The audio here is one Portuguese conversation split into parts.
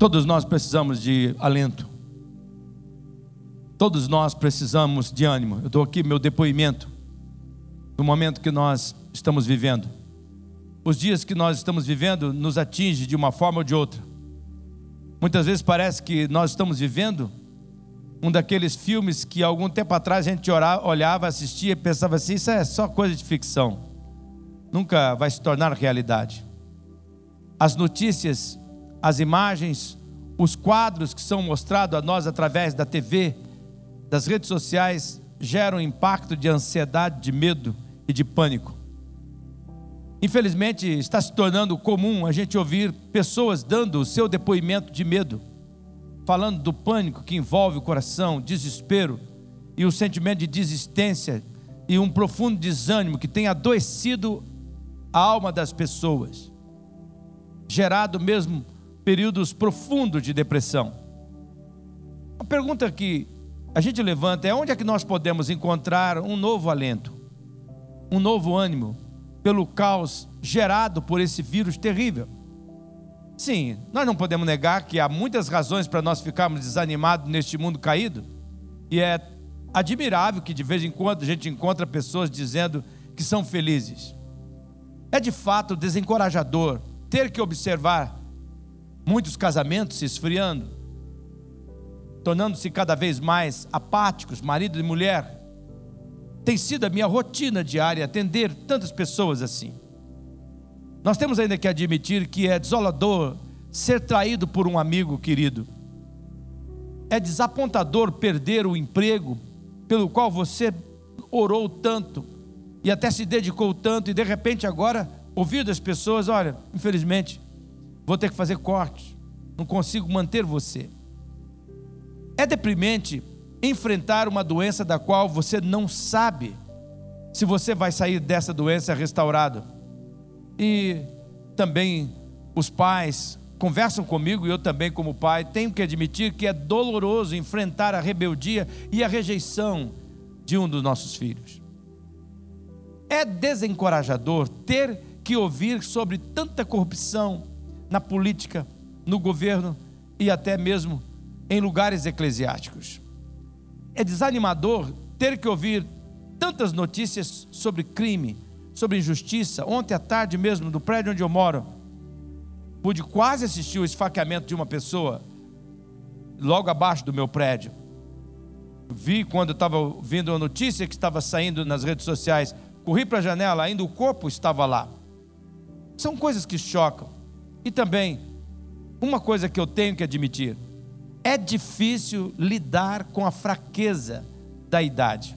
Todos nós precisamos de alento. Todos nós precisamos de ânimo. Eu dou aqui meu depoimento do momento que nós estamos vivendo. Os dias que nós estamos vivendo nos atinge de uma forma ou de outra. Muitas vezes parece que nós estamos vivendo um daqueles filmes que algum tempo atrás a gente olhava, assistia e pensava assim: isso é só coisa de ficção, nunca vai se tornar realidade. As notícias, as imagens, os quadros que são mostrados a nós através da TV, das redes sociais, geram impacto de ansiedade, de medo e de pânico. Infelizmente, está se tornando comum a gente ouvir pessoas dando o seu depoimento de medo, falando do pânico que envolve o coração, desespero e o sentimento de desistência e um profundo desânimo que tem adoecido a alma das pessoas, gerado mesmo períodos profundos de depressão. A pergunta que a gente levanta é onde é que nós podemos encontrar um novo alento, um novo ânimo pelo caos gerado por esse vírus terrível. Sim, nós não podemos negar que há muitas razões para nós ficarmos desanimados neste mundo caído, e é admirável que de vez em quando a gente encontra pessoas dizendo que são felizes. É de fato desencorajador ter que observar muitos casamentos se esfriando, tornando-se cada vez mais apáticos, marido e mulher, tem sido a minha rotina diária atender tantas pessoas assim. Nós temos ainda que admitir que é desolador ser traído por um amigo querido. É desapontador perder o emprego pelo qual você orou tanto e até se dedicou tanto e de repente agora ouvir das pessoas, olha, infelizmente, vou ter que fazer cortes, não consigo manter você. É deprimente enfrentar uma doença da qual você não sabe se você vai sair dessa doença restaurado. E também os pais conversam comigo e eu também como pai tenho que admitir que é doloroso enfrentar a rebeldia e a rejeição de um dos nossos filhos. É desencorajador ter que ouvir sobre tanta corrupção na política, no governo e até mesmo em lugares eclesiásticos. É desanimador ter que ouvir tantas notícias sobre crime, sobre injustiça. Ontem à tarde mesmo, no prédio onde eu moro, pude quase assistir o esfaqueamento de uma pessoa logo abaixo do meu prédio. Vi quando estava vendo a notícia que estava saindo nas redes sociais, corri para a janela, ainda o corpo estava lá. São coisas que chocam. E também, uma coisa que eu tenho que admitir: é difícil lidar com a fraqueza da idade.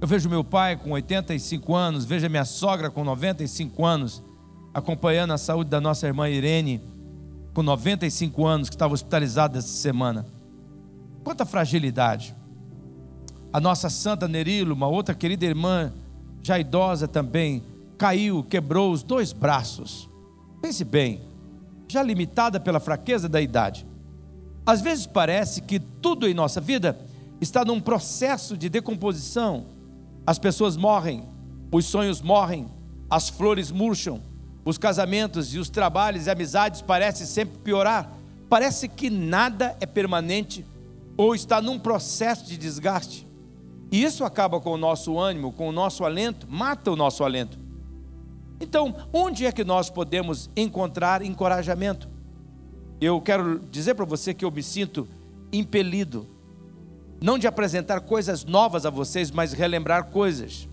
Eu vejo meu pai com 85 anos, vejo minha sogra com 95 anos, acompanhando a saúde da nossa irmã Irene, com 95 anos, que estava hospitalizada essa semana. Quanta fragilidade. A nossa santa Nerilo, uma outra querida irmã, já idosa também, caiu, quebrou os dois braços. Pense bem, já limitada pela fraqueza da idade. Às vezes parece que tudo em nossa vida está num processo de decomposição. As pessoas morrem, os sonhos morrem, as flores murcham, os casamentos e os trabalhos e amizades parecem sempre piorar. Parece que nada é permanente ou está num processo de desgaste. E isso acaba com o nosso ânimo, com o nosso alento, mata o nosso alento. Então, onde é que nós podemos encontrar encorajamento? Eu quero dizer para você que eu me sinto impelido, não de apresentar coisas novas a vocês, mas relembrar coisas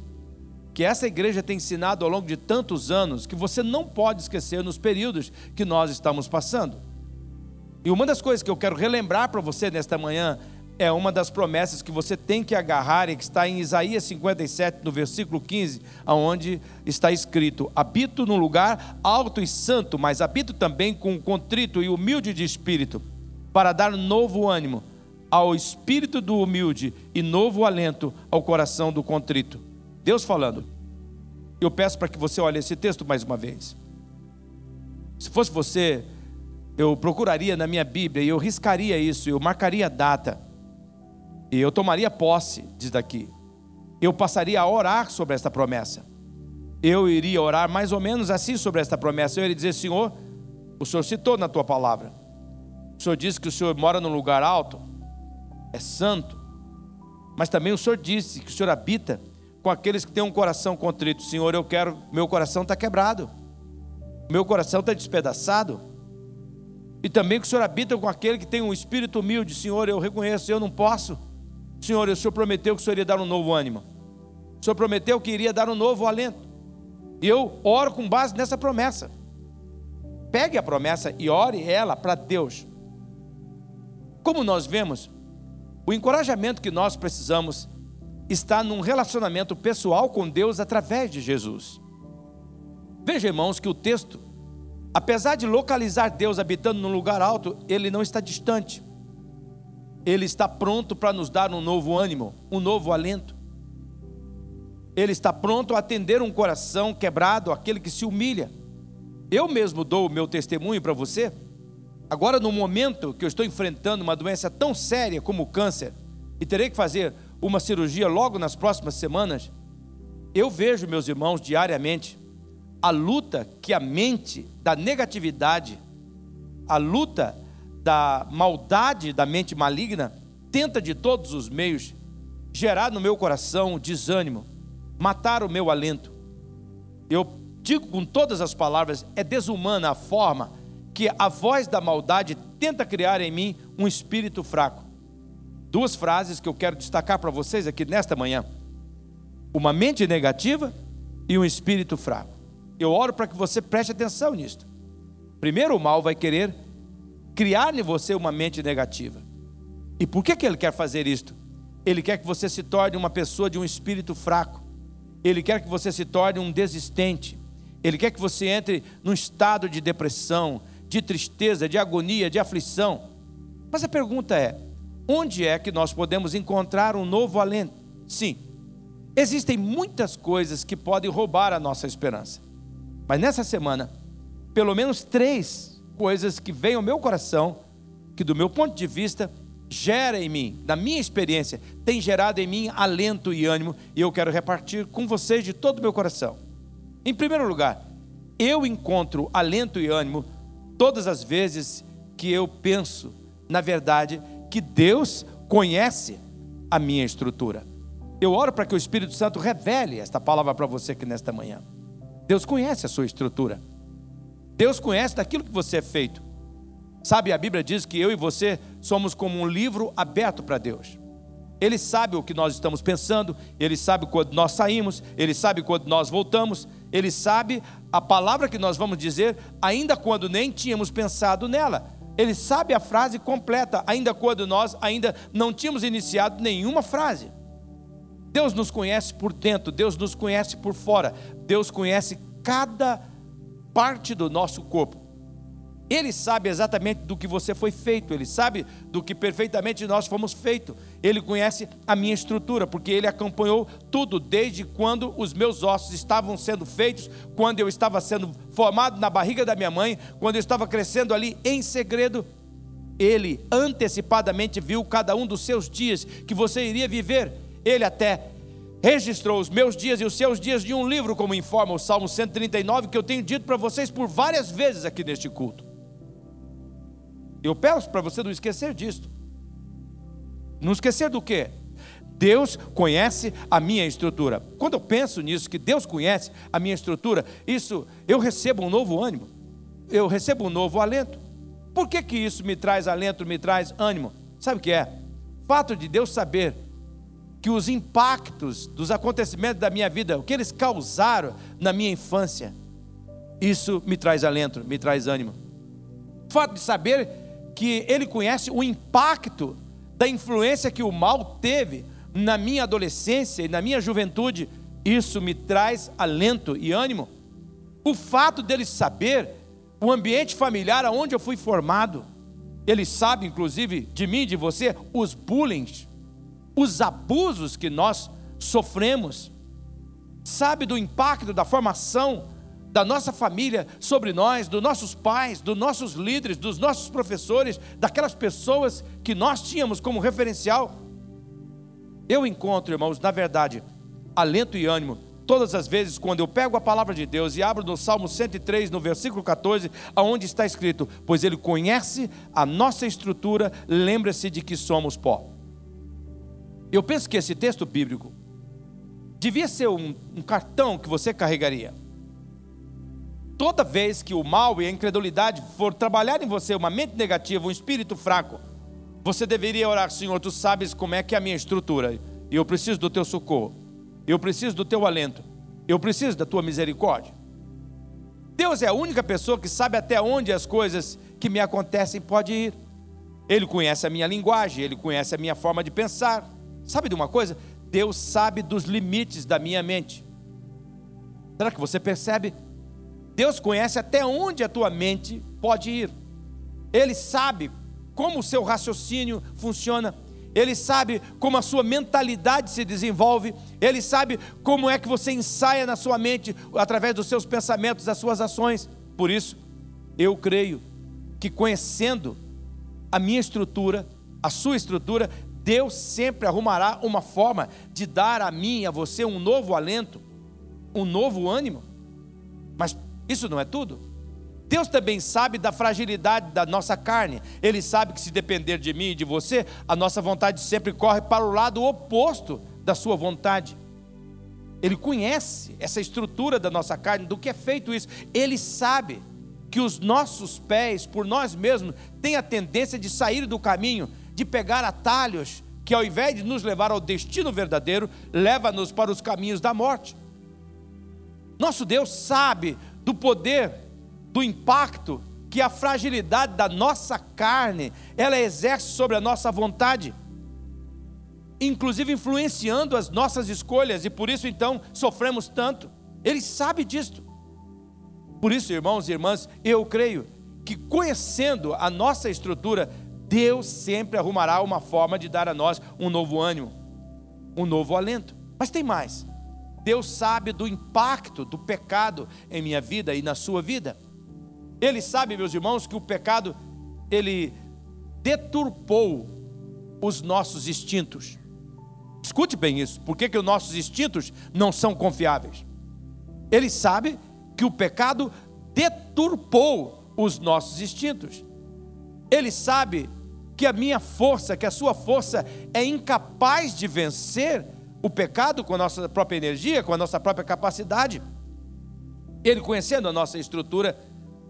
que essa igreja tem ensinado ao longo de tantos anos que você não pode esquecer nos períodos que nós estamos passando. E uma das coisas que eu quero relembrar para você nesta manhã é uma das promessas que você tem que agarrar e que está em Isaías 57, no versículo 15, aonde está escrito: Habito num lugar alto e santo, mas habito também com contrito e humilde de espírito, para dar novo ânimo ao espírito do humilde e novo alento ao coração do contrito. Deus falando. Eu peço para que você olhe esse texto mais uma vez. Se fosse você, eu procuraria na minha Bíblia e eu riscaria isso, eu marcaria a data e eu tomaria posse disso daqui. Eu passaria a orar sobre esta promessa. Eu iria orar mais ou menos assim sobre esta promessa. Eu iria dizer, Senhor, o Senhor citou na tua palavra. O Senhor disse que o Senhor mora num lugar alto, é santo. Mas também o Senhor disse que o Senhor habita com aqueles que têm um coração contrito. Senhor, eu quero, meu coração está quebrado, meu coração está despedaçado. E também que o Senhor habita com aquele que tem um espírito humilde. Senhor, eu reconheço, eu não posso. Senhor, o Senhor prometeu que o Senhor iria dar um novo ânimo. O Senhor prometeu que iria dar um novo alento. E eu oro com base nessa promessa. Pegue a promessa e ore ela para Deus. Como nós vemos, o encorajamento que nós precisamos está num relacionamento pessoal com Deus através de Jesus. Veja, irmãos, que o texto, apesar de localizar Deus habitando num lugar alto, ele não está distante. Ele está pronto para nos dar um novo ânimo, um novo alento. Ele está pronto a atender um coração quebrado, aquele que se humilha. Eu mesmo dou o meu testemunho para você. Agora, no momento que eu estou enfrentando uma doença tão séria como o câncer, e terei que fazer uma cirurgia logo nas próximas semanas, eu vejo, meus irmãos, diariamente, a luta que a mente da negatividade, a luta da maldade da mente maligna, tenta de todos os meios gerar no meu coração desânimo, matar o meu alento. Eu digo com todas as palavras, é desumana a forma que a voz da maldade tenta criar em mim um espírito fraco. Duas frases que eu quero destacar para vocês aqui nesta manhã: uma mente negativa e um espírito fraco. Eu oro para que você preste atenção nisto. Primeiro, o mal vai querer criar em você uma mente negativa. E por que, que ele quer fazer isto? Ele quer que você se torne uma pessoa de um espírito fraco. Ele quer que você se torne um desistente. Ele quer que você entre num estado de depressão, de tristeza, de agonia, de aflição. Mas a pergunta é: onde é que nós podemos encontrar um novo alento? Sim, existem muitas coisas que podem roubar a nossa esperança. Mas nessa semana, pelo menos três coisas que vêm ao meu coração, que do meu ponto de vista, gera em mim, da minha experiência, tem gerado em mim alento e ânimo, e eu quero repartir com vocês de todo o meu coração. Em primeiro lugar, eu encontro alento e ânimo todas as vezes que eu penso, na verdade, que Deus conhece a minha estrutura. Eu oro para que o Espírito Santo revele esta palavra para você aqui nesta manhã. Deus conhece a sua estrutura. Deus conhece daquilo que você é feito. Sabe, a Bíblia diz que eu e você somos como um livro aberto para Deus. Ele sabe o que nós estamos pensando, ele sabe quando nós saímos, ele sabe quando nós voltamos, ele sabe a palavra que nós vamos dizer, ainda quando nem tínhamos pensado nela. Ele sabe a frase completa, ainda quando nós ainda não tínhamos iniciado nenhuma frase. Deus nos conhece por dentro, Deus nos conhece por fora, Deus conhece cada parte do nosso corpo. Ele sabe exatamente do que você foi feito, ele sabe do que perfeitamente nós fomos feitos. Ele conhece a minha estrutura, porque ele acompanhou tudo desde quando os meus ossos estavam sendo feitos, quando eu estava sendo formado na barriga da minha mãe, quando eu estava crescendo ali em segredo. Ele antecipadamente viu cada um dos seus dias que você iria viver. Ele até registrou os meus dias e os seus dias de um livro, como informa o Salmo 139, que eu tenho dito para vocês por várias vezes aqui neste culto. Eu peço para você não esquecer disso. Não esquecer do quê? Deus conhece a minha estrutura. Quando eu penso nisso, que Deus conhece a minha estrutura, isso eu recebo um novo ânimo, eu recebo um novo alento. Por que, que isso me traz alento, me traz ânimo? Sabe o que é? Fato de Deus saber que os impactos dos acontecimentos da minha vida, o que eles causaram na minha infância, isso me traz alento, me traz ânimo. Fato de saber que ele conhece o impacto da influência que o mal teve na minha adolescência e na minha juventude, isso me traz alento e ânimo. O fato dele saber o ambiente familiar aonde eu fui formado, ele sabe, inclusive, de mim, de você, os bullying, os abusos que nós sofremos, sabe do impacto da formação da nossa família sobre nós, dos nossos pais, dos nossos líderes, dos nossos professores, daquelas pessoas que nós tínhamos como referencial. Eu encontro, irmãos, na verdade, alento e ânimo todas as vezes quando eu pego a palavra de Deus e abro no Salmo 103, no versículo 14, aonde está escrito: Pois Ele conhece a nossa estrutura, lembra-se de que somos pó. Eu penso que esse texto bíblico devia ser um, um cartão que você carregaria. Toda vez que o mal e a incredulidade for trabalhar em você, uma mente negativa, um espírito fraco, você deveria orar, Senhor, tu sabes como é que é a minha estrutura, eu preciso do teu socorro. Eu preciso do teu alento. Eu preciso da tua misericórdia. Deus é a única pessoa que sabe até onde as coisas que me acontecem podem ir. Ele conhece a minha linguagem, ele conhece a minha forma de pensar. Sabe de uma coisa? Deus sabe dos limites da minha mente. Será que você percebe? Deus conhece até onde a tua mente pode ir. Ele sabe como o seu raciocínio funciona. Ele sabe como a sua mentalidade se desenvolve, ele sabe como é que você ensaia na sua mente através dos seus pensamentos, das suas ações. Por isso, eu creio que conhecendo a minha estrutura, a sua estrutura, Deus sempre arrumará uma forma de dar a mim e a você um novo alento, um novo ânimo. Mas isso não é tudo. Deus também sabe da fragilidade da nossa carne. Ele sabe que se depender de mim e de você, a nossa vontade sempre corre para o lado oposto da sua vontade. Ele conhece essa estrutura da nossa carne, do que é feito isso. Ele sabe que os nossos pés, por nós mesmos, têm a tendência de sair do caminho, de pegar atalhos que, ao invés de nos levar ao destino verdadeiro, leva-nos para os caminhos da morte. Nosso Deus sabe do poder do impacto que a fragilidade da nossa carne ela exerce sobre a nossa vontade, inclusive influenciando as nossas escolhas e por isso então sofremos tanto. Ele sabe disto. Por isso, irmãos e irmãs, eu creio que conhecendo a nossa estrutura, Deus sempre arrumará uma forma de dar a nós um novo ânimo, um novo alento. Mas tem mais. Deus sabe do impacto do pecado em minha vida e na sua vida. Ele sabe, meus irmãos, que o pecado ele deturpou os nossos instintos. Escute bem isso. Por que, que os nossos instintos não são confiáveis? Ele sabe que o pecado deturpou os nossos instintos. Ele sabe que a minha força, que a sua força é incapaz de vencer o pecado com a nossa própria energia, com a nossa própria capacidade. Ele conhecendo a nossa estrutura,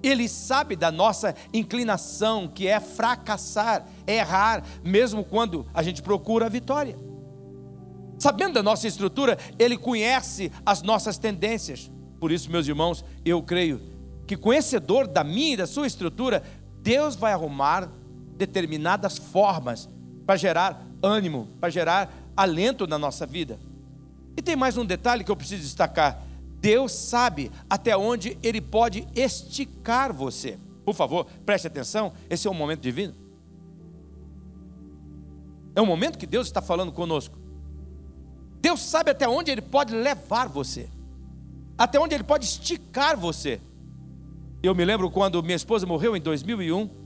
ele sabe da nossa inclinação, que é fracassar, errar, mesmo quando a gente procura a vitória. Sabendo da nossa estrutura, Ele conhece as nossas tendências. Por isso, meus irmãos, eu creio que conhecedor da minha e da sua estrutura, Deus vai arrumar determinadas formas para gerar ânimo, para gerar alento na nossa vida. E tem mais um detalhe que eu preciso destacar Deus sabe até onde Ele pode esticar você. Por favor, preste atenção, esse é um momento divino. É um momento que Deus está falando conosco. Deus sabe até onde Ele pode levar você, até onde Ele pode esticar você. Eu me lembro quando minha esposa morreu em 2001.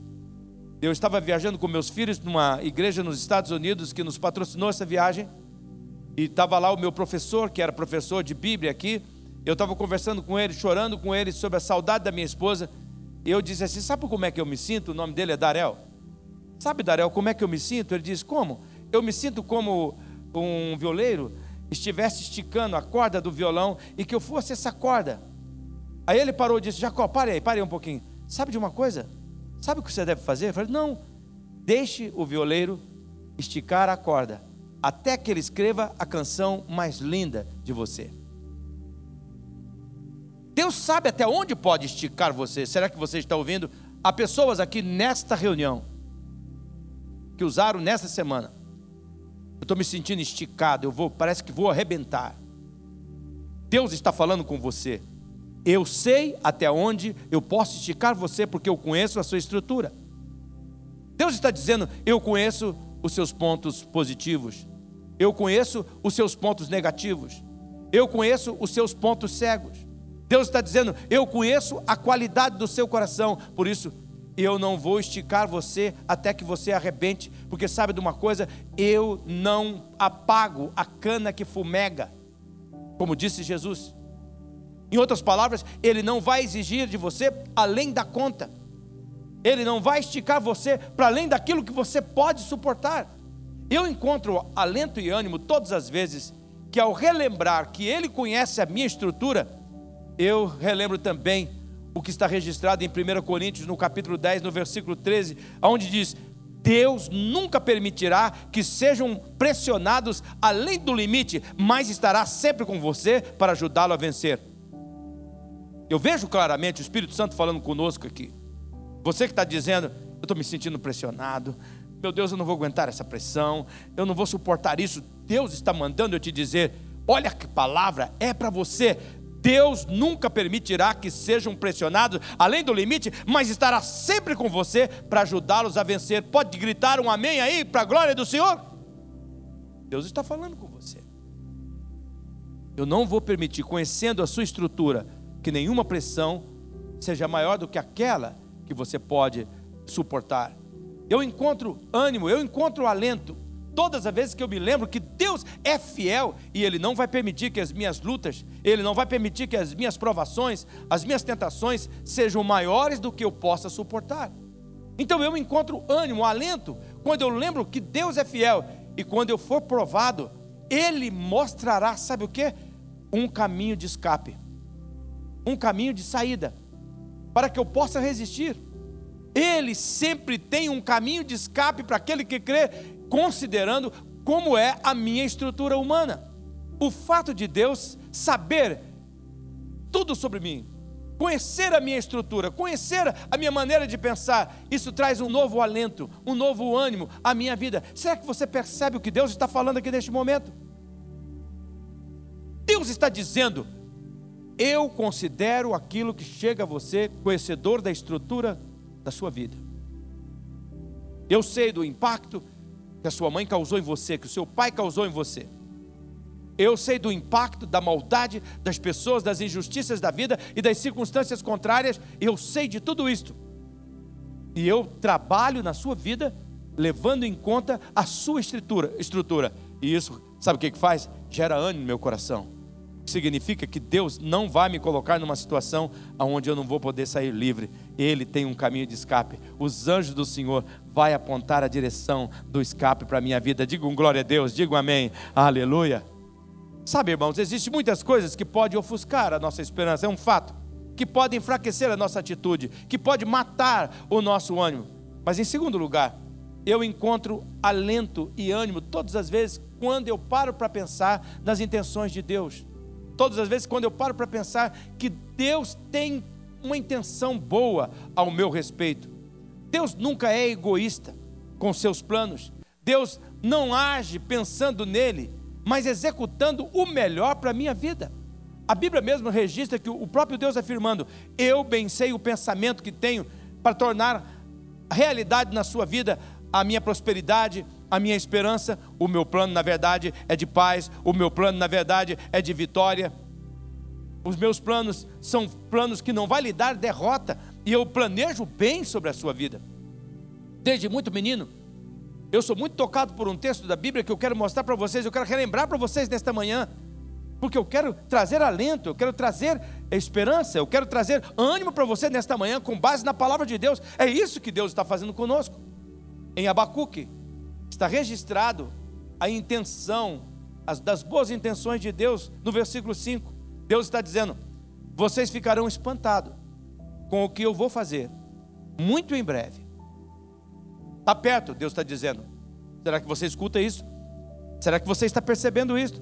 Eu estava viajando com meus filhos numa igreja nos Estados Unidos que nos patrocinou essa viagem. E estava lá o meu professor, que era professor de Bíblia aqui. Eu estava conversando com ele, chorando com ele sobre a saudade da minha esposa. E eu disse assim: Sabe como é que eu me sinto? O nome dele é Darel. Sabe, Darel, como é que eu me sinto? Ele disse: Como? Eu me sinto como um violeiro estivesse esticando a corda do violão e que eu fosse essa corda. Aí ele parou e disse: Jacó, pare aí, pare aí um pouquinho. Sabe de uma coisa? Sabe o que você deve fazer? Eu falei: Não, deixe o violeiro esticar a corda até que ele escreva a canção mais linda de você. Deus sabe até onde pode esticar você. Será que você está ouvindo? Há pessoas aqui nesta reunião que usaram nessa semana. Eu estou me sentindo esticado, eu vou, parece que vou arrebentar. Deus está falando com você. Eu sei até onde eu posso esticar você, porque eu conheço a sua estrutura. Deus está dizendo: eu conheço os seus pontos positivos, eu conheço os seus pontos negativos, eu conheço os seus pontos cegos. Deus está dizendo: Eu conheço a qualidade do seu coração, por isso eu não vou esticar você até que você arrebente, porque sabe de uma coisa? Eu não apago a cana que fumega. como disse Jesus. Em outras palavras, Ele não vai exigir de você além da conta. Ele não vai esticar você para além daquilo que você pode suportar. Eu encontro alento e ânimo todas as vezes que, ao relembrar que Ele conhece a minha estrutura, eu relembro também o que está registrado em 1 Coríntios, no capítulo 10, no versículo 13, onde diz: Deus nunca permitirá que sejam pressionados além do limite, mas estará sempre com você para ajudá-lo a vencer. Eu vejo claramente o Espírito Santo falando conosco aqui. Você que está dizendo, eu estou me sentindo pressionado, meu Deus, eu não vou aguentar essa pressão, eu não vou suportar isso. Deus está mandando eu te dizer: olha que palavra é para você. Deus nunca permitirá que sejam pressionados além do limite, mas estará sempre com você para ajudá-los a vencer. Pode gritar um amém aí para a glória do Senhor? Deus está falando com você. Eu não vou permitir, conhecendo a sua estrutura, que nenhuma pressão seja maior do que aquela que você pode suportar. Eu encontro ânimo, eu encontro alento todas as vezes que eu me lembro que Deus é fiel e Ele não vai permitir que as minhas lutas, Ele não vai permitir que as minhas provações, as minhas tentações sejam maiores do que eu possa suportar. Então eu encontro ânimo, alento, quando eu lembro que Deus é fiel e quando eu for provado, Ele mostrará, sabe o que? Um caminho de escape, um caminho de saída, para que eu possa resistir. Ele sempre tem um caminho de escape para aquele que crê considerando como é a minha estrutura humana. O fato de Deus saber tudo sobre mim, conhecer a minha estrutura, conhecer a minha maneira de pensar, isso traz um novo alento, um novo ânimo à minha vida. Será que você percebe o que Deus está falando aqui neste momento? Deus está dizendo: Eu considero aquilo que chega a você conhecedor da estrutura da sua vida. Eu sei do impacto que a sua mãe causou em você, que o seu pai causou em você. Eu sei do impacto da maldade das pessoas, das injustiças da vida e das circunstâncias contrárias, eu sei de tudo isto. E eu trabalho na sua vida levando em conta a sua estrutura, estrutura. E isso, sabe o que que faz? Gera ânimo no meu coração significa que Deus não vai me colocar numa situação onde eu não vou poder sair livre. Ele tem um caminho de escape. Os anjos do Senhor vai apontar a direção do escape para a minha vida. Digam glória a Deus, digam amém, aleluia. Sabe, irmãos, existem muitas coisas que podem ofuscar a nossa esperança, é um fato, que podem enfraquecer a nossa atitude, que pode matar o nosso ânimo. Mas em segundo lugar, eu encontro alento e ânimo todas as vezes quando eu paro para pensar nas intenções de Deus todas as vezes quando eu paro para pensar que Deus tem uma intenção boa ao meu respeito. Deus nunca é egoísta com seus planos. Deus não age pensando nele, mas executando o melhor para a minha vida. A Bíblia mesmo registra que o próprio Deus afirmando: Eu bem sei o pensamento que tenho para tornar realidade na sua vida a minha prosperidade, a minha esperança, o meu plano, na verdade, é de paz, o meu plano, na verdade, é de vitória. Os meus planos são planos que não vai lhe dar derrota, e eu planejo bem sobre a sua vida. Desde muito menino, eu sou muito tocado por um texto da Bíblia que eu quero mostrar para vocês, eu quero relembrar para vocês nesta manhã, porque eu quero trazer alento, eu quero trazer esperança, eu quero trazer ânimo para você nesta manhã, com base na palavra de Deus. É isso que Deus está fazendo conosco. Em Abacuque, está registrado a intenção, as, das boas intenções de Deus, no versículo 5. Deus está dizendo: vocês ficarão espantados com o que eu vou fazer, muito em breve. Está perto, Deus está dizendo. Será que você escuta isso? Será que você está percebendo isso?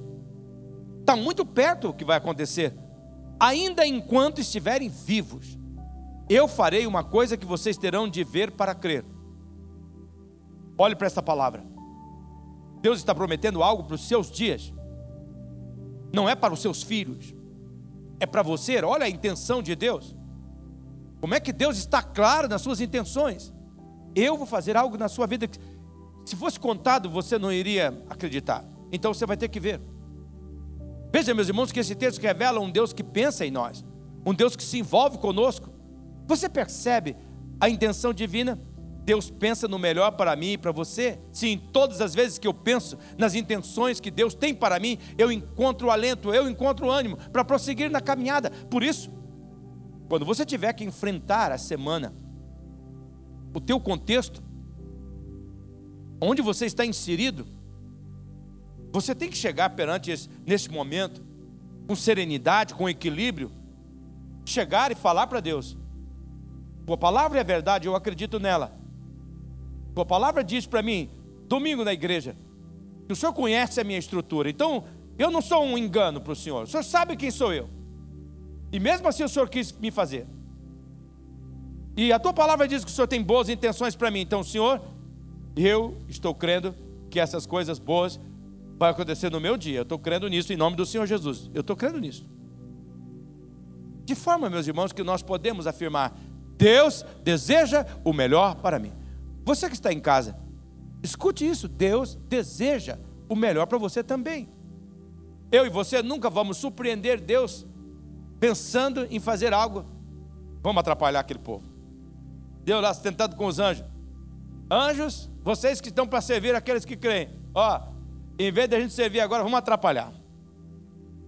Está muito perto o que vai acontecer. Ainda enquanto estiverem vivos, eu farei uma coisa que vocês terão de ver para crer. Olhe para essa palavra. Deus está prometendo algo para os seus dias. Não é para os seus filhos. É para você. Olha a intenção de Deus. Como é que Deus está claro nas suas intenções? Eu vou fazer algo na sua vida que, se fosse contado, você não iria acreditar. Então você vai ter que ver. Veja, meus irmãos, que esse texto revela um Deus que pensa em nós, um Deus que se envolve conosco. Você percebe a intenção divina? Deus pensa no melhor para mim e para você? Sim, todas as vezes que eu penso nas intenções que Deus tem para mim, eu encontro alento, eu encontro ânimo para prosseguir na caminhada. Por isso, quando você tiver que enfrentar a semana, o teu contexto, onde você está inserido, você tem que chegar perante esse, nesse momento com serenidade, com equilíbrio, chegar e falar para Deus: Tua palavra é verdade, eu acredito nela. Tua palavra diz para mim, domingo na igreja, que o Senhor conhece a minha estrutura. Então, eu não sou um engano para o Senhor. O Senhor sabe quem sou eu. E mesmo assim o Senhor quis me fazer. E a tua palavra diz que o Senhor tem boas intenções para mim. Então, Senhor, eu estou crendo que essas coisas boas vão acontecer no meu dia. Eu estou crendo nisso em nome do Senhor Jesus. Eu estou crendo nisso. De forma, meus irmãos, que nós podemos afirmar: Deus deseja o melhor para mim. Você que está em casa, escute isso: Deus deseja o melhor para você também. Eu e você nunca vamos surpreender Deus pensando em fazer algo. Vamos atrapalhar aquele povo. Deus lá tentando com os anjos. Anjos, vocês que estão para servir aqueles que creem. Ó, em vez de a gente servir agora, vamos atrapalhar.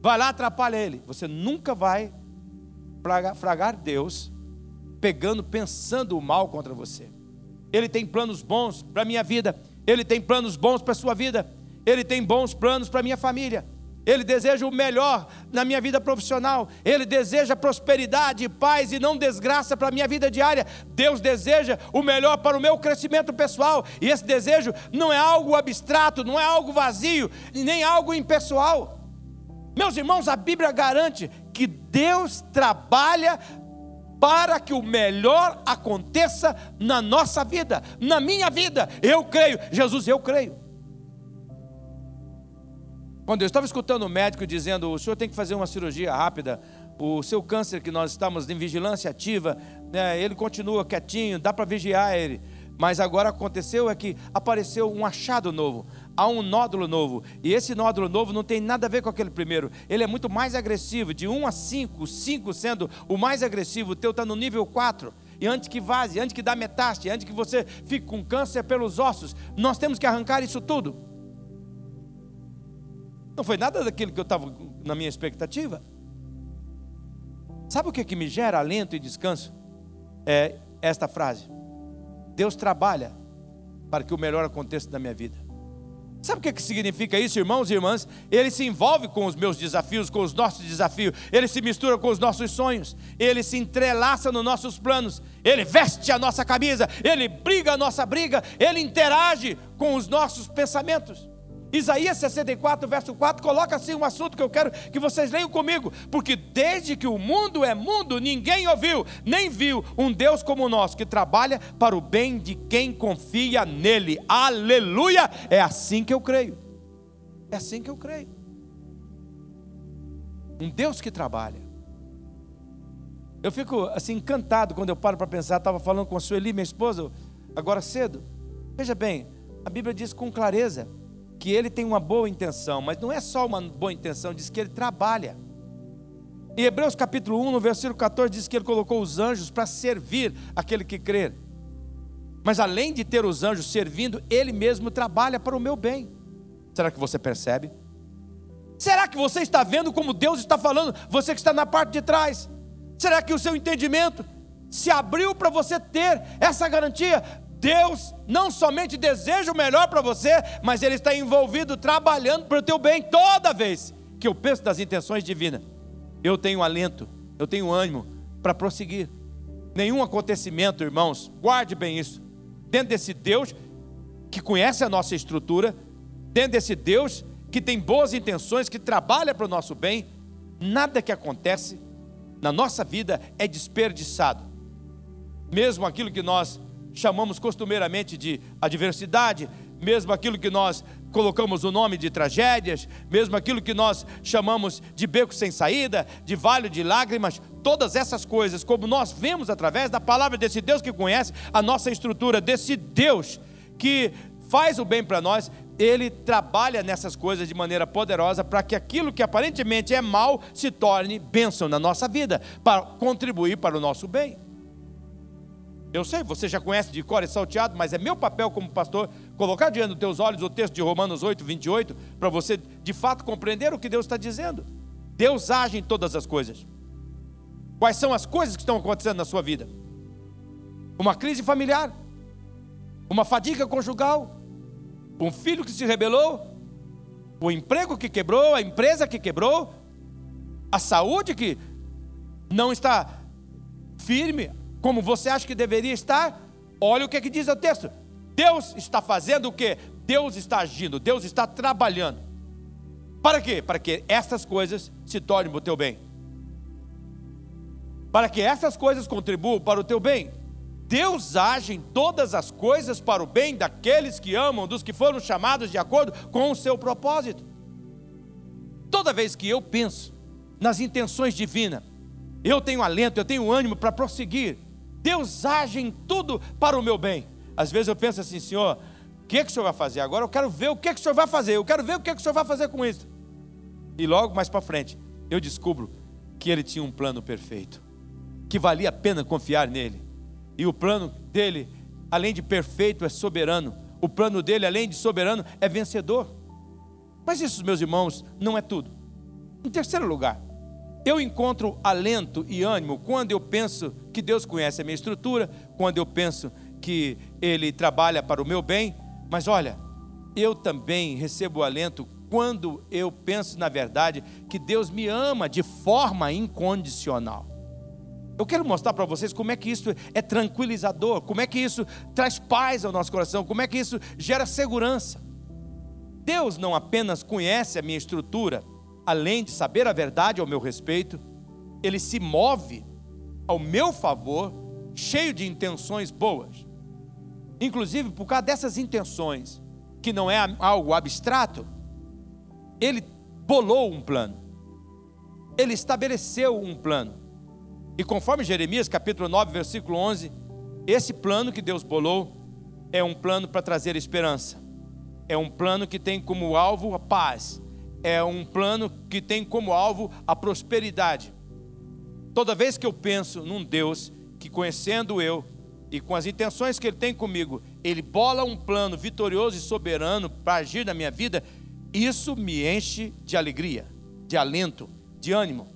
Vai lá, atrapalha ele. Você nunca vai fragar Deus pegando, pensando o mal contra você. Ele tem planos bons para a minha vida, Ele tem planos bons para a sua vida, Ele tem bons planos para a minha família. Ele deseja o melhor na minha vida profissional. Ele deseja prosperidade, paz e não desgraça para a minha vida diária. Deus deseja o melhor para o meu crescimento pessoal. E esse desejo não é algo abstrato, não é algo vazio, nem algo impessoal. Meus irmãos, a Bíblia garante que Deus trabalha para que o melhor aconteça na nossa vida, na minha vida. Eu creio, Jesus, eu creio. Quando eu estava escutando o médico dizendo: o senhor tem que fazer uma cirurgia rápida, o seu câncer que nós estamos em vigilância ativa, né, ele continua quietinho, dá para vigiar ele. Mas agora aconteceu é que apareceu um achado novo há um nódulo novo. E esse nódulo novo não tem nada a ver com aquele primeiro. Ele é muito mais agressivo, de 1 a 5, 5 sendo o mais agressivo, o teu está no nível 4. E antes que vaze, antes que dá metástase, antes que você fique com câncer pelos ossos, nós temos que arrancar isso tudo. Não foi nada daquilo que eu estava na minha expectativa. Sabe o que, que me gera alento e descanso? É esta frase: Deus trabalha para que o melhor aconteça na minha vida. Sabe o que, significa isso, irmãos e irmãs? Ele se envolve com os meus desafios, com os nossos desafios, ele se mistura com os nossos sonhos, ele se entrelaça nos nossos planos, ele veste a nossa camisa, ele briga a nossa briga, ele interage com os nossos pensamentos. Isaías 64, verso 4, coloca assim um assunto que eu quero que vocês leiam comigo, porque desde que o mundo é mundo, ninguém ouviu, nem viu um Deus como o nosso, que trabalha para o bem de quem confia nele. Aleluia! É assim que eu creio. É assim que eu creio. Um Deus que trabalha. Eu fico assim encantado quando eu paro para pensar, estava falando com a Sueli, minha esposa, agora cedo. Veja bem, a Bíblia diz com clareza que ele tem uma boa intenção, mas não é só uma boa intenção, diz que ele trabalha. Em Hebreus capítulo 1, no versículo 14, diz que ele colocou os anjos para servir aquele que crer. Mas além de ter os anjos servindo, ele mesmo trabalha para o meu bem. Será que você percebe? Será que você está vendo como Deus está falando? Você que está na parte de trás. Será que o seu entendimento se abriu para você ter essa garantia? Deus não somente deseja o melhor para você, mas Ele está envolvido trabalhando para o teu bem toda vez que eu penso das intenções divinas. Eu tenho alento, eu tenho ânimo para prosseguir. Nenhum acontecimento, irmãos, guarde bem isso. Dentro desse Deus que conhece a nossa estrutura, dentro desse Deus que tem boas intenções, que trabalha para o nosso bem, nada que acontece na nossa vida é desperdiçado. Mesmo aquilo que nós chamamos costumeiramente de adversidade, mesmo aquilo que nós colocamos o nome de tragédias, mesmo aquilo que nós chamamos de beco sem saída, de vale de lágrimas, todas essas coisas, como nós vemos através da palavra desse Deus que conhece a nossa estrutura, desse Deus que faz o bem para nós, ele trabalha nessas coisas de maneira poderosa para que aquilo que aparentemente é mal se torne bênção na nossa vida, para contribuir para o nosso bem. Eu sei, você já conhece de cor e salteado, mas é meu papel como pastor colocar diante dos teus olhos o texto de Romanos 8, 28, para você de fato compreender o que Deus está dizendo. Deus age em todas as coisas. Quais são as coisas que estão acontecendo na sua vida? Uma crise familiar, uma fadiga conjugal, um filho que se rebelou, o emprego que quebrou, a empresa que quebrou, a saúde que não está firme como você acha que deveria estar. Olha o que, é que diz o texto: Deus está fazendo o que? Deus está agindo, Deus está trabalhando. Para quê? Para que essas coisas se tornem o teu bem. Para que essas coisas contribuam para o teu bem. Deus age em todas as coisas para o bem daqueles que amam, dos que foram chamados de acordo com o seu propósito. Toda vez que eu penso nas intenções divinas, eu tenho alento, eu tenho ânimo para prosseguir. Deus age em tudo para o meu bem. Às vezes eu penso assim, Senhor, o que, é que o Senhor vai fazer? Agora eu quero ver o que, é que o Senhor vai fazer, eu quero ver o que, é que o Senhor vai fazer com isso. E logo mais para frente, eu descubro que Ele tinha um plano perfeito, que valia a pena confiar nele. E o plano dele, além de perfeito, é soberano. O plano dele, além de soberano, é vencedor. Mas isso, meus irmãos, não é tudo. Em terceiro lugar, eu encontro alento e ânimo quando eu penso que Deus conhece a minha estrutura, quando eu penso que Ele trabalha para o meu bem. Mas olha, eu também recebo alento quando eu penso, na verdade, que Deus me ama de forma incondicional. Eu quero mostrar para vocês como é que isso é tranquilizador, como é que isso traz paz ao nosso coração, como é que isso gera segurança. Deus não apenas conhece a minha estrutura, além de saber a verdade ao meu respeito, ele se move ao meu favor, cheio de intenções boas. Inclusive, por causa dessas intenções, que não é algo abstrato, ele bolou um plano, ele estabeleceu um plano. E conforme Jeremias capítulo 9, versículo 11, esse plano que Deus bolou é um plano para trazer esperança. É um plano que tem como alvo a paz. É um plano que tem como alvo a prosperidade. Toda vez que eu penso num Deus que conhecendo eu e com as intenções que ele tem comigo, ele bola um plano vitorioso e soberano para agir na minha vida, isso me enche de alegria, de alento, de ânimo.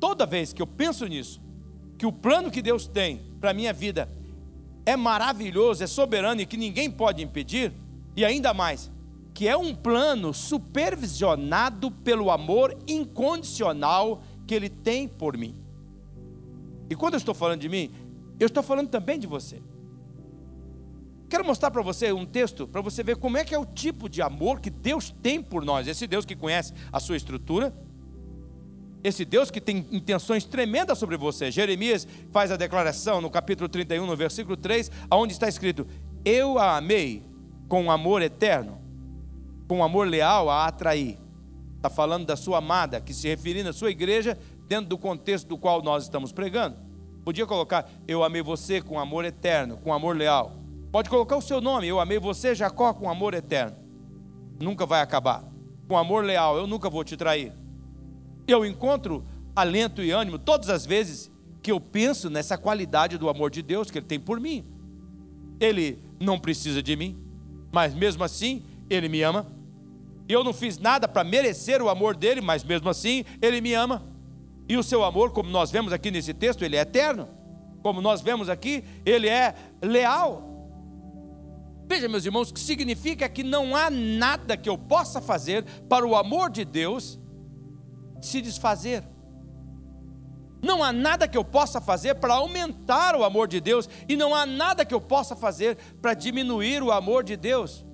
Toda vez que eu penso nisso, que o plano que Deus tem para a minha vida é maravilhoso, é soberano e que ninguém pode impedir, e ainda mais, que é um plano supervisionado pelo amor incondicional que Ele tem por mim. E quando eu estou falando de mim, eu estou falando também de você. Quero mostrar para você um texto, para você ver como é que é o tipo de amor que Deus tem por nós. Esse Deus que conhece a sua estrutura, esse Deus que tem intenções tremendas sobre você. Jeremias faz a declaração no capítulo 31, no versículo 3, onde está escrito: Eu a amei com amor eterno, com amor leal a atrair. Está falando da sua amada, que se referindo à sua igreja, dentro do contexto do qual nós estamos pregando. Podia colocar: Eu amei você com amor eterno, com amor leal. Pode colocar o seu nome: Eu amei você, Jacó, com amor eterno. Nunca vai acabar. Com amor leal, eu nunca vou te trair. Eu encontro alento e ânimo todas as vezes que eu penso nessa qualidade do amor de Deus que Ele tem por mim. Ele não precisa de mim, mas mesmo assim, Ele me ama. Eu não fiz nada para merecer o amor dele, mas mesmo assim, Ele me ama. E o seu amor, como nós vemos aqui nesse texto, ele é eterno. Como nós vemos aqui, ele é leal. Veja, meus irmãos, que significa que não há nada que eu possa fazer para o amor de Deus se desfazer. Não há nada que eu possa fazer para aumentar o amor de Deus, e não há nada que eu possa fazer para diminuir o amor de Deus.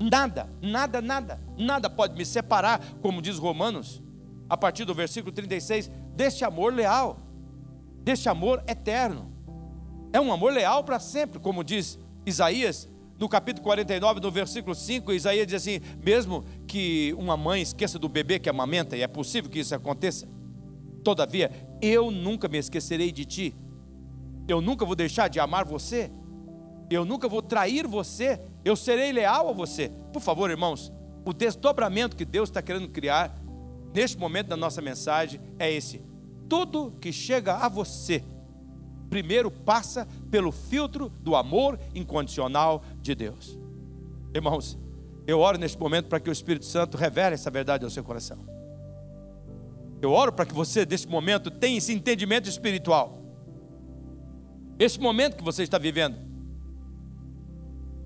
Nada, nada, nada, nada pode me separar, como diz Romanos, a partir do versículo 36, deste amor leal, deste amor eterno. É um amor leal para sempre, como diz Isaías no capítulo 49, no versículo 5, Isaías diz assim: mesmo que uma mãe esqueça do bebê que amamenta, e é possível que isso aconteça, todavia, eu nunca me esquecerei de ti, eu nunca vou deixar de amar você, eu nunca vou trair você, eu serei leal a você. Por favor, irmãos, o desdobramento que Deus está querendo criar neste momento da nossa mensagem é esse: tudo que chega a você primeiro passa pelo filtro do amor incondicional de Deus. Irmãos, eu oro neste momento para que o Espírito Santo revele essa verdade ao seu coração. Eu oro para que você, nesse momento, tenha esse entendimento espiritual. Esse momento que você está vivendo.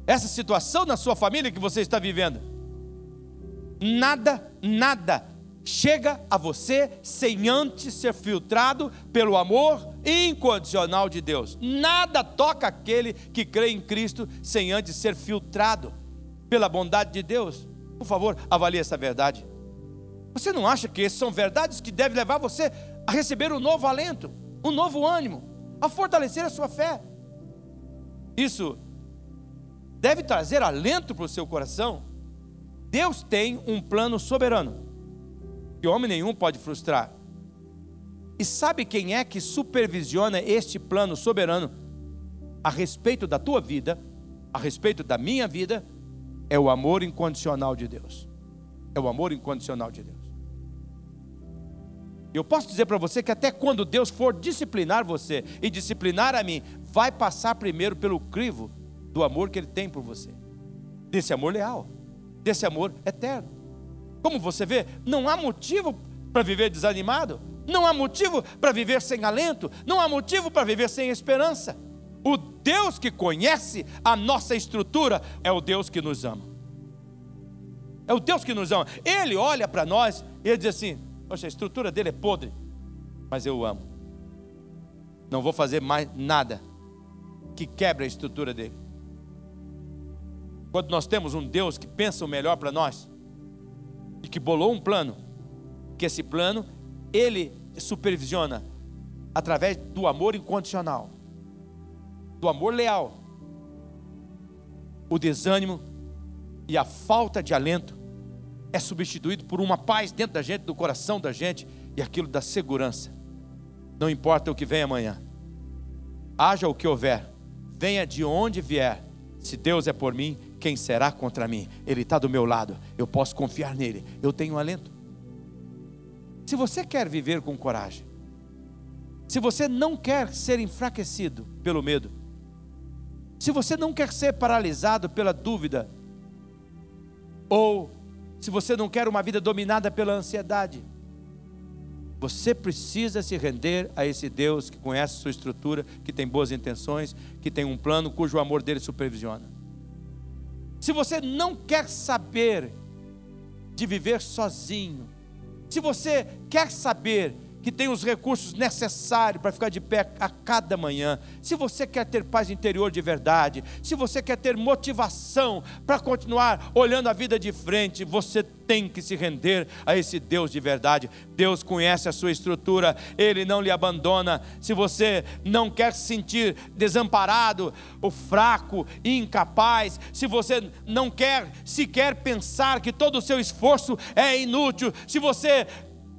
Essa situação na sua família que você está vivendo. Nada, nada chega a você sem antes ser filtrado pelo amor incondicional de Deus. Nada toca aquele que crê em Cristo sem antes ser filtrado pela bondade de Deus. Por favor, avalie essa verdade. Você não acha que essas são verdades que devem levar você a receber um novo alento, um novo ânimo, a fortalecer a sua fé? Isso deve trazer alento para o seu coração. Deus tem um plano soberano que homem nenhum pode frustrar. E sabe quem é que supervisiona este plano soberano a respeito da tua vida, a respeito da minha vida? É o amor incondicional de Deus. É o amor incondicional de Deus. Eu posso dizer para você que até quando Deus for disciplinar você e disciplinar a mim, vai passar primeiro pelo crivo do amor que Ele tem por você, desse amor leal, desse amor eterno. Como você vê, não há motivo para viver desanimado, não há motivo para viver sem alento, não há motivo para viver sem esperança. O Deus que conhece a nossa estrutura é o Deus que nos ama. É o Deus que nos ama. Ele olha para nós e ele diz assim: Poxa, a estrutura dele é podre, mas eu o amo. Não vou fazer mais nada que quebre a estrutura dele. Quando nós temos um Deus que pensa o melhor para nós, e que bolou um plano, que esse plano ele supervisiona através do amor incondicional, do amor leal, o desânimo e a falta de alento é substituído por uma paz dentro da gente, do coração da gente e aquilo da segurança. Não importa o que vem amanhã, haja o que houver, venha de onde vier, se Deus é por mim, quem será contra mim? Ele está do meu lado, eu posso confiar nele, eu tenho alento. Se você quer viver com coragem, se você não quer ser enfraquecido pelo medo, se você não quer ser paralisado pela dúvida, ou se você não quer uma vida dominada pela ansiedade, você precisa se render a esse Deus que conhece sua estrutura, que tem boas intenções, que tem um plano cujo amor dele supervisiona. Se você não quer saber de viver sozinho, se você quer saber que tem os recursos necessários para ficar de pé a cada manhã, se você quer ter paz interior de verdade, se você quer ter motivação para continuar olhando a vida de frente, você tem que se render a esse Deus de verdade. Deus conhece a sua estrutura, Ele não lhe abandona. Se você não quer se sentir desamparado, ou fraco, incapaz, se você não quer sequer pensar que todo o seu esforço é inútil, se você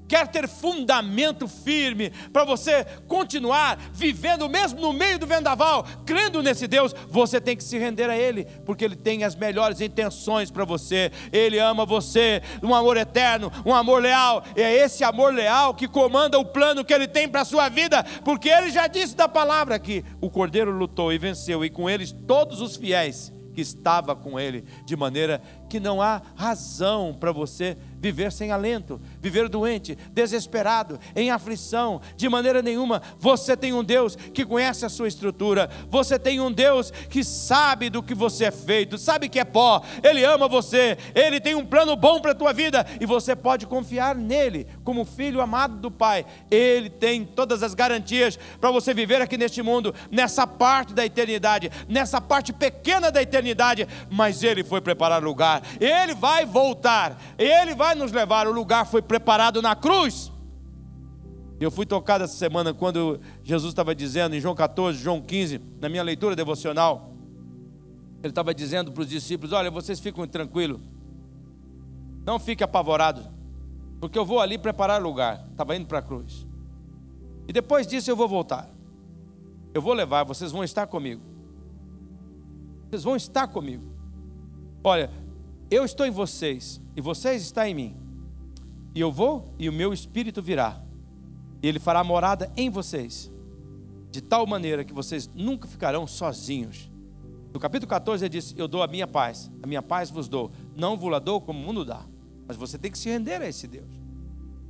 quer ter fundamento firme para você continuar vivendo mesmo no meio do vendaval, crendo nesse Deus, você tem que se render a Ele, porque Ele tem as melhores intenções para você. Ele ama você, um amor eterno, um amor leal. E é esse amor leal que comanda o plano que Ele tem para a sua vida, porque Ele já disse da palavra que o Cordeiro lutou e venceu, e com eles todos os fiéis que estava com Ele, de maneira que não há razão para você viver sem alento, viver doente, desesperado, em aflição, de maneira nenhuma. Você tem um Deus que conhece a sua estrutura, você tem um Deus que sabe do que você é feito, sabe que é pó, Ele ama você, Ele tem um plano bom para a tua vida e você pode confiar nele, como filho amado do Pai. Ele tem todas as garantias para você viver aqui neste mundo, nessa parte da eternidade, nessa parte pequena da eternidade, mas Ele foi preparar lugar, Ele vai voltar, Ele vai nos levar. O lugar foi preparado na cruz. Eu fui tocado essa semana quando Jesus estava dizendo em João 14, João 15, na minha leitura devocional. Ele estava dizendo para os discípulos: Olha, vocês ficam tranquilos, não fiquem apavorados, porque eu vou ali preparar lugar. Estava indo para a cruz. E depois disso eu vou voltar. Eu vou levar, vocês vão estar comigo. Vocês vão estar comigo. Olha, eu estou em vocês e vocês estão em mim. E eu vou e o meu espírito virá. E ele fará morada em vocês. de tal maneira que vocês nunca ficarão sozinhos. No capítulo 14 ele diz: Eu dou a minha paz, a minha paz vos dou. Não vos la dou como o mundo dá. Mas você tem que se render a esse Deus.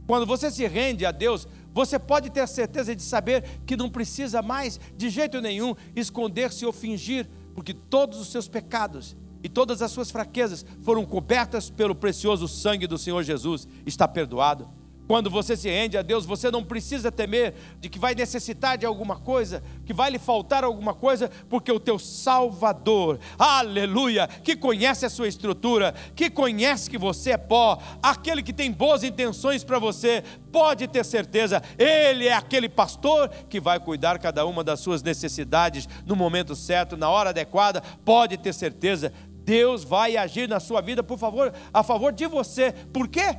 Quando você se rende a Deus, você pode ter certeza de saber que não precisa mais, de jeito nenhum, esconder-se ou fingir, porque todos os seus pecados e todas as suas fraquezas foram cobertas pelo precioso sangue do Senhor Jesus. Está perdoado. Quando você se rende a Deus, você não precisa temer de que vai necessitar de alguma coisa, que vai lhe faltar alguma coisa, porque o teu Salvador, aleluia, que conhece a sua estrutura, que conhece que você é pó, aquele que tem boas intenções para você, pode ter certeza, ele é aquele pastor que vai cuidar cada uma das suas necessidades no momento certo, na hora adequada, pode ter certeza, Deus vai agir na sua vida, por favor, a favor de você. Por quê?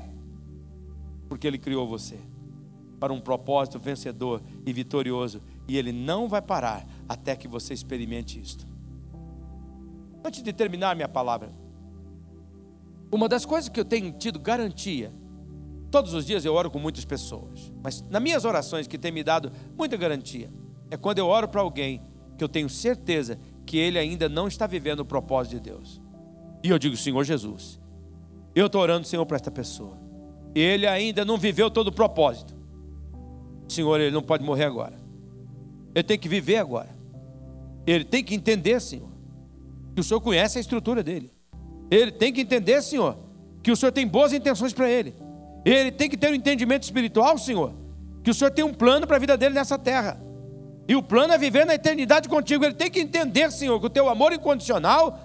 porque Ele criou você para um propósito vencedor e vitorioso, e Ele não vai parar até que você experimente isto. Antes de terminar minha palavra, uma das coisas que eu tenho tido garantia, todos os dias eu oro com muitas pessoas, mas nas minhas orações que tem me dado muita garantia, é quando eu oro para alguém que eu tenho certeza que ele ainda não está vivendo o propósito de Deus. E eu digo, Senhor Jesus, eu estou orando, Senhor, para esta pessoa ele ainda não viveu todo o propósito. Senhor, ele não pode morrer agora. Ele tem que viver agora. Ele tem que entender, Senhor, que o Senhor conhece a estrutura dele. Ele tem que entender, Senhor, que o Senhor tem boas intenções para ele. Ele tem que ter um entendimento espiritual, Senhor, que o Senhor tem um plano para a vida dele nessa terra. E o plano é viver na eternidade contigo. Ele tem que entender, Senhor, que o teu amor incondicional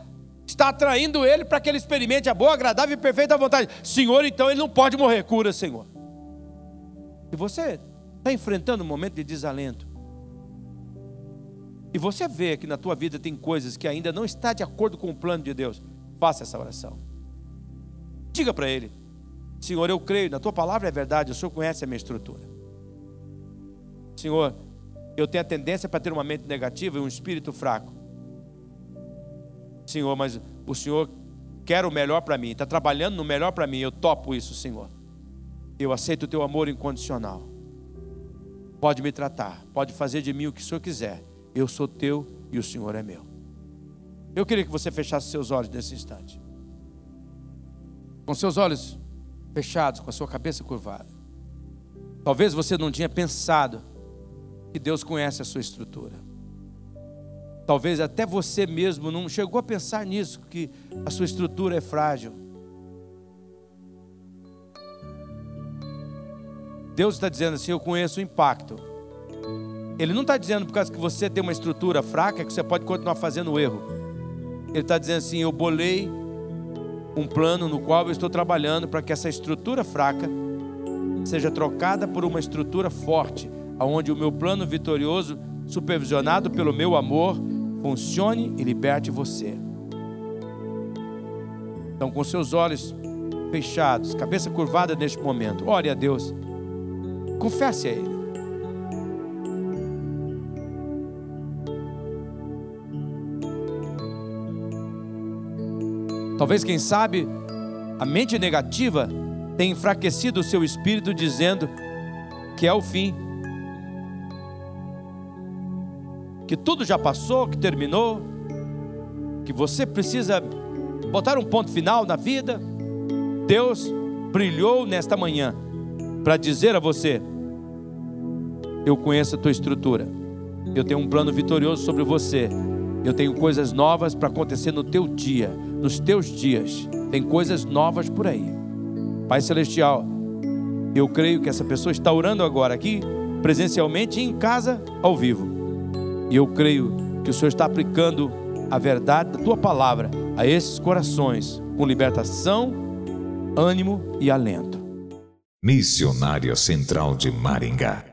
está atraindo ele para que ele experimente a boa, agradável e perfeita vontade. Senhor, então ele não pode morrer. Cura, Senhor. E você está enfrentando um momento de desalento. E você vê que na tua vida tem coisas que ainda não está de acordo com o plano de Deus. Faça essa oração. Diga para ele: Senhor, eu creio, na tua palavra é verdade, o Senhor conhece a minha estrutura. Senhor, eu tenho a tendência para ter uma mente negativa e um espírito fraco. Senhor, mas o Senhor quer o melhor para mim, está trabalhando no melhor para mim, eu topo isso, Senhor. Eu aceito o teu amor incondicional. Pode me tratar, pode fazer de mim o que o Senhor quiser. Eu sou teu e o Senhor é meu. Eu queria que você fechasse seus olhos nesse instante. Com seus olhos fechados, com a sua cabeça curvada. Talvez você não tinha pensado que Deus conhece a sua estrutura. Talvez até você mesmo não chegou a pensar nisso, que a sua estrutura é frágil. Deus está dizendo assim: Eu conheço o impacto. Ele não está dizendo por causa que você tem uma estrutura fraca que você pode continuar fazendo erro. Ele está dizendo assim: Eu bolei um plano no qual eu estou trabalhando para que essa estrutura fraca seja trocada por uma estrutura forte, aonde o meu plano vitorioso supervisionado pelo meu amor, funcione e liberte você. Então, com seus olhos fechados, cabeça curvada neste momento, ore a Deus, confesse a Ele. Talvez, quem sabe, a mente negativa tenha enfraquecido o seu espírito, dizendo que é o fim que tudo já passou, que terminou, que você precisa botar um ponto final na vida. Deus brilhou nesta manhã para dizer a você: Eu conheço a tua estrutura, eu tenho um plano vitorioso sobre você, eu tenho coisas novas para acontecer no teu dia, nos teus dias, tem coisas novas por aí. Pai Celestial, eu creio que essa pessoa está orando agora aqui, presencialmente e em casa, ao vivo. E eu creio que o Senhor está aplicando a verdade da tua palavra a esses corações com libertação, ânimo e alento. Missionária Central de Maringá